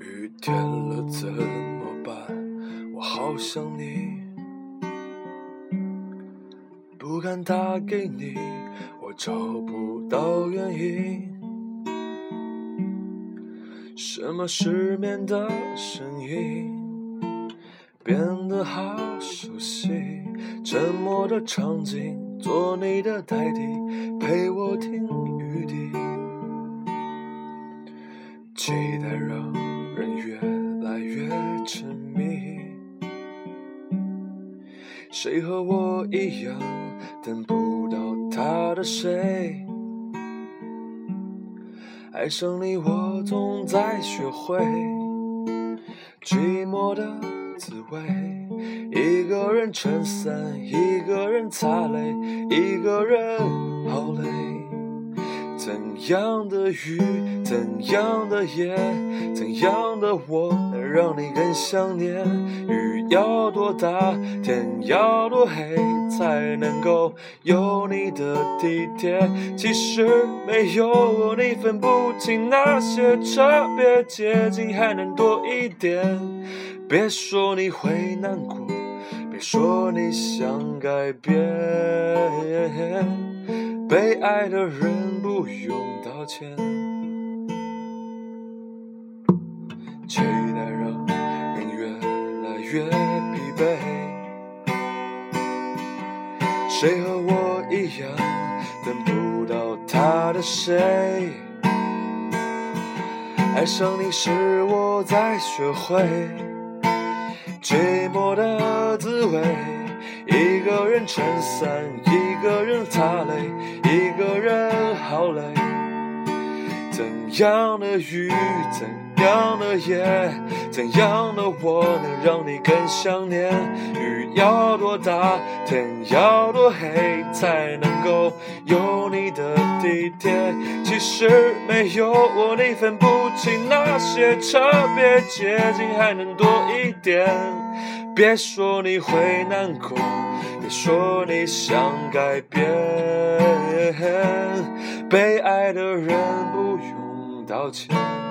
雨天了怎么办？我好想你，不敢打给你，我找不到原因。什么失眠的声音变得好熟悉？沉默的场景，做你的代替，陪我听雨滴。期待让人越来越沉迷。谁和我一样等不到他的谁？爱上你，我总在学会寂寞的滋味。一个人撑伞，一个人擦泪，一个人好累。怎样的雨，怎样的夜，怎样的我，能让你更想念？雨要多大，天要多黑，才能够有你的体贴？其实没有我你，分不清那些特别接近，还能多一点。别说你会难过，别说你想改变。被爱的人不用道歉，期待让人越来越疲惫。谁和我一样等不到他的谁？爱上你时，我在学会寂寞的滋味。一个人撑伞，一个人擦泪，一个人怎样的雨，怎样的夜，怎样的我，能让你更想念？雨要多大，天要多黑，才能够有你的体贴？其实没有我，你分不清那些特别接近，还能多一点。别说你会难过，别说你想改变。被爱的人不用道歉。